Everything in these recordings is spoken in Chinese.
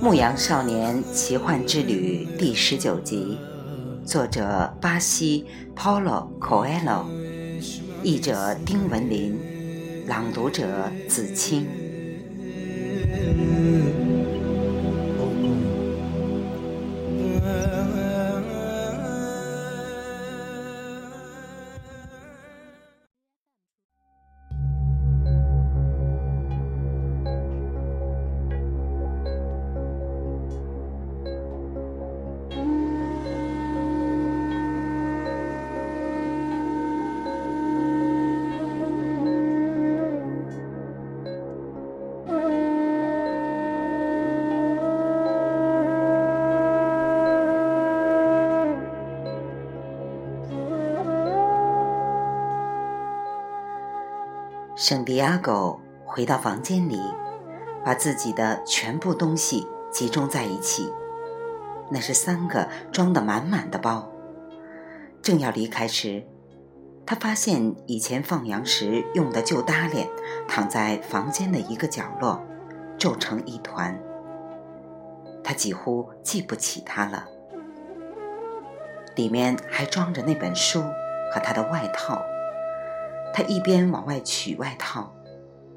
牧羊少年奇幻之旅》第十九集，作者巴西 Paulo Coelho，译者丁文林，朗读者子清。圣地亚狗回到房间里，把自己的全部东西集中在一起。那是三个装得满满的包。正要离开时，他发现以前放羊时用的旧搭脸躺在房间的一个角落，皱成一团。他几乎记不起它了。里面还装着那本书和他的外套。他一边往外取外套，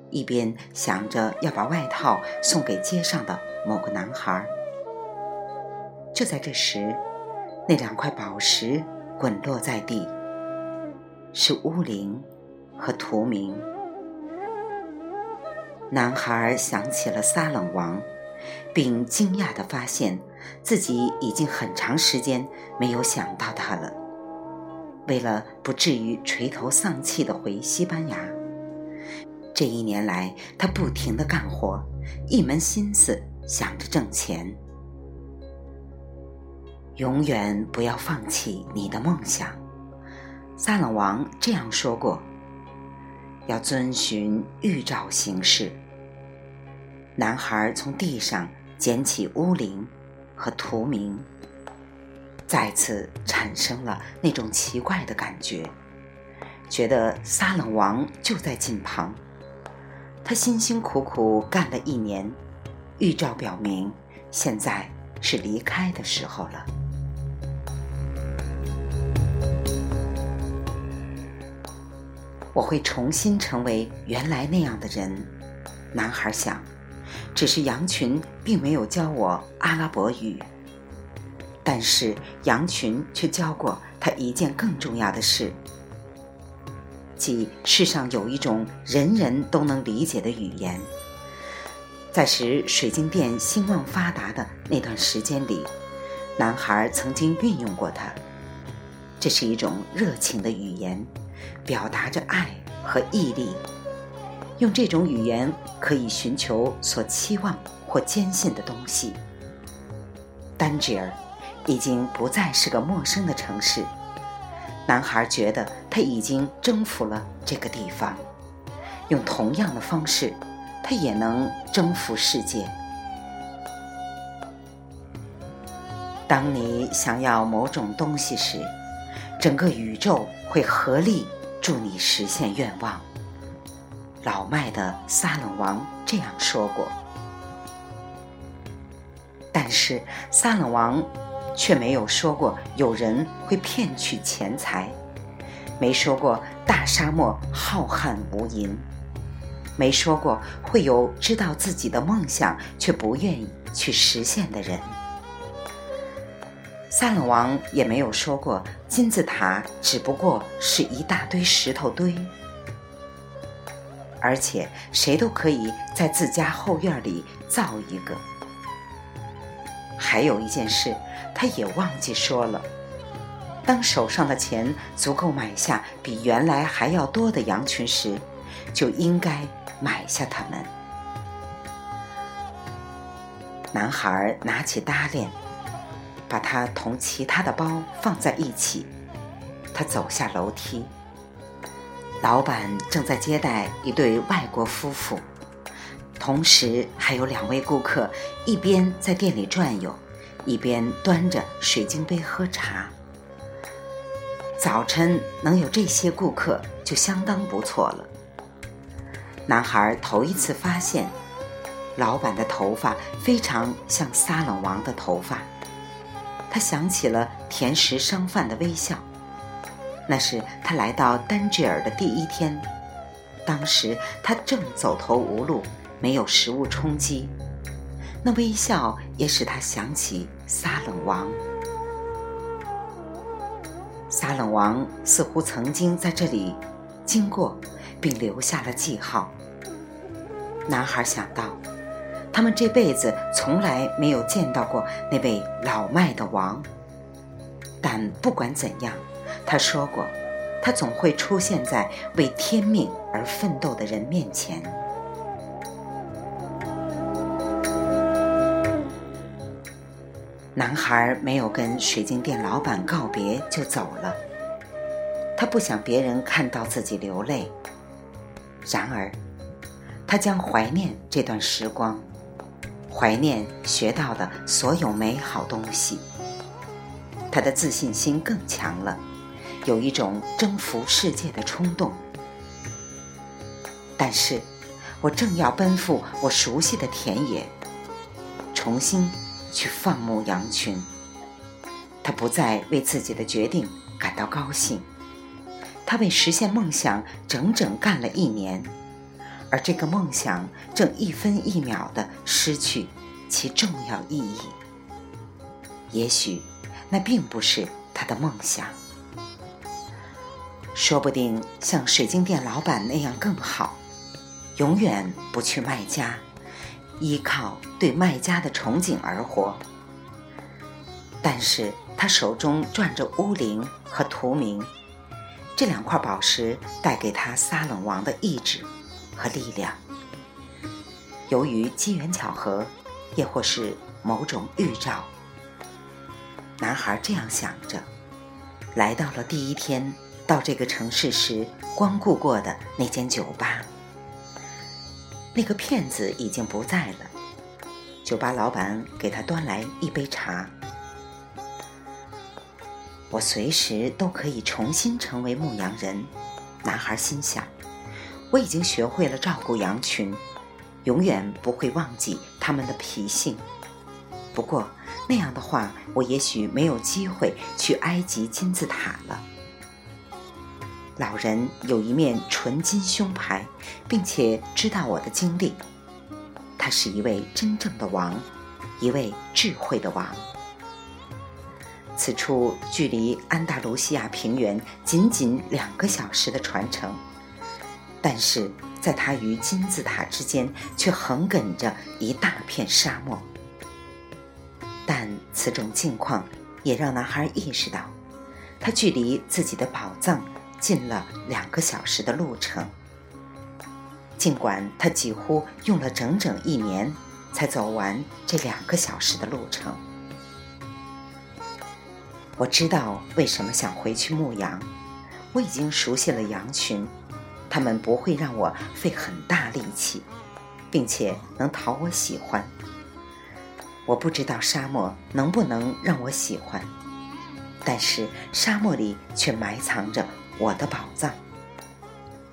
一边想着要把外套送给街上的某个男孩。就在这时，那两块宝石滚落在地，是乌灵和图明。男孩想起了撒冷王，并惊讶地发现自己已经很长时间没有想到他了。为了不至于垂头丧气地回西班牙，这一年来他不停地干活，一门心思想着挣钱。永远不要放弃你的梦想，撒冷王这样说过。要遵循预兆行事。男孩从地上捡起乌灵和图明。再次产生了那种奇怪的感觉，觉得撒冷王就在近旁。他辛辛苦苦干了一年，预兆表明现在是离开的时候了。我会重新成为原来那样的人，男孩想。只是羊群并没有教我阿拉伯语。但是羊群却教过他一件更重要的事，即世上有一种人人都能理解的语言。在使水晶店兴旺发达的那段时间里，男孩曾经运用过它。这是一种热情的语言，表达着爱和毅力。用这种语言可以寻求所期望或坚信的东西。丹吉尔。已经不再是个陌生的城市。男孩觉得他已经征服了这个地方，用同样的方式，他也能征服世界。当你想要某种东西时，整个宇宙会合力助你实现愿望。老迈的撒冷王这样说过。但是撒冷王。却没有说过有人会骗取钱财，没说过大沙漠浩瀚无垠，没说过会有知道自己的梦想却不愿意去实现的人。萨冷王也没有说过金字塔只不过是一大堆石头堆，而且谁都可以在自家后院里造一个。还有一件事。他也忘记说了，当手上的钱足够买下比原来还要多的羊群时，就应该买下它们。男孩拿起搭链，把它同其他的包放在一起。他走下楼梯，老板正在接待一对外国夫妇，同时还有两位顾客一边在店里转悠。一边端着水晶杯喝茶。早晨能有这些顾客就相当不错了。男孩头一次发现，老板的头发非常像撒冷王的头发。他想起了甜食商贩的微笑，那是他来到丹吉尔的第一天。当时他正走投无路，没有食物充饥。那微笑也使他想起撒冷王。撒冷王似乎曾经在这里经过，并留下了记号。男孩想到。他们这辈子从来没有见到过那位老迈的王，但不管怎样，他说过，他总会出现在为天命而奋斗的人面前。男孩没有跟水晶店老板告别就走了，他不想别人看到自己流泪。然而，他将怀念这段时光。怀念学到的所有美好东西，他的自信心更强了，有一种征服世界的冲动。但是，我正要奔赴我熟悉的田野，重新去放牧羊群。他不再为自己的决定感到高兴，他为实现梦想整整干了一年。而这个梦想正一分一秒的失去其重要意义。也许那并不是他的梦想，说不定像水晶店老板那样更好，永远不去卖家，依靠对卖家的憧憬而活。但是他手中攥着乌灵和图明这两块宝石，带给他撒冷王的意志。和力量，由于机缘巧合，也或是某种预兆，男孩这样想着，来到了第一天到这个城市时光顾过的那间酒吧。那个骗子已经不在了，酒吧老板给他端来一杯茶。我随时都可以重新成为牧羊人，男孩心想。我已经学会了照顾羊群，永远不会忘记他们的脾性。不过那样的话，我也许没有机会去埃及金字塔了。老人有一面纯金胸牌，并且知道我的经历。他是一位真正的王，一位智慧的王。此处距离安达卢西亚平原仅仅两个小时的船程。但是，在它与金字塔之间，却横亘着一大片沙漠。但此种境况也让男孩意识到，他距离自己的宝藏近了两个小时的路程。尽管他几乎用了整整一年才走完这两个小时的路程。我知道为什么想回去牧羊，我已经熟悉了羊群。他们不会让我费很大力气，并且能讨我喜欢。我不知道沙漠能不能让我喜欢，但是沙漠里却埋藏着我的宝藏。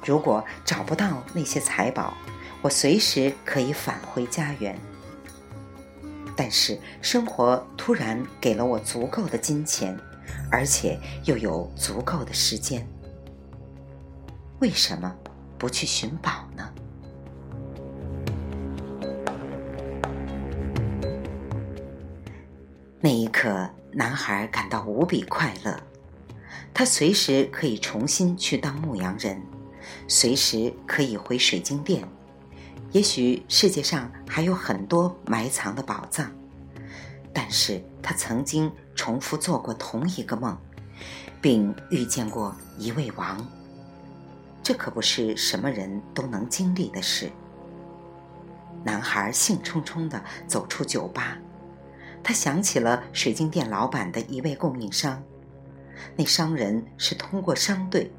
如果找不到那些财宝，我随时可以返回家园。但是生活突然给了我足够的金钱，而且又有足够的时间。为什么不去寻宝呢？那一刻，男孩感到无比快乐。他随时可以重新去当牧羊人，随时可以回水晶店。也许世界上还有很多埋藏的宝藏，但是他曾经重复做过同一个梦，并遇见过一位王。这可不是什么人都能经历的事。男孩兴冲冲地走出酒吧，他想起了水晶店老板的一位供应商，那商人是通过商队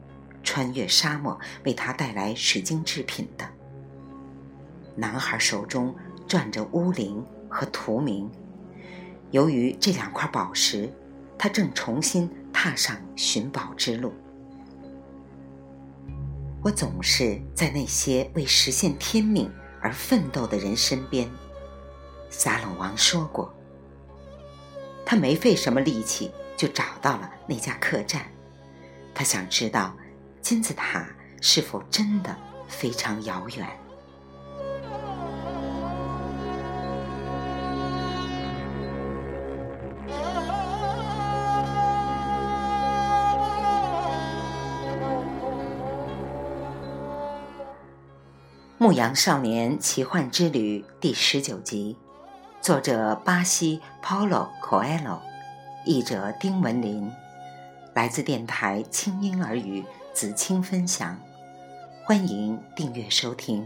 穿越沙漠为他带来水晶制品的。男孩手中攥着乌灵和图明，由于这两块宝石，他正重新踏上寻宝之路。我总是在那些为实现天命而奋斗的人身边。撒冷王说过，他没费什么力气就找到了那家客栈。他想知道金字塔是否真的非常遥远。《牧羊少年奇幻之旅》第十九集，作者巴西 Paulo Coelho，译者丁文林，来自电台轻音耳语子青分享，欢迎订阅收听。